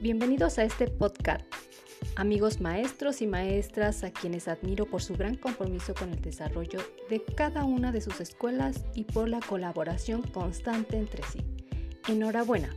Bienvenidos a este podcast. Amigos maestros y maestras a quienes admiro por su gran compromiso con el desarrollo de cada una de sus escuelas y por la colaboración constante entre sí. Enhorabuena,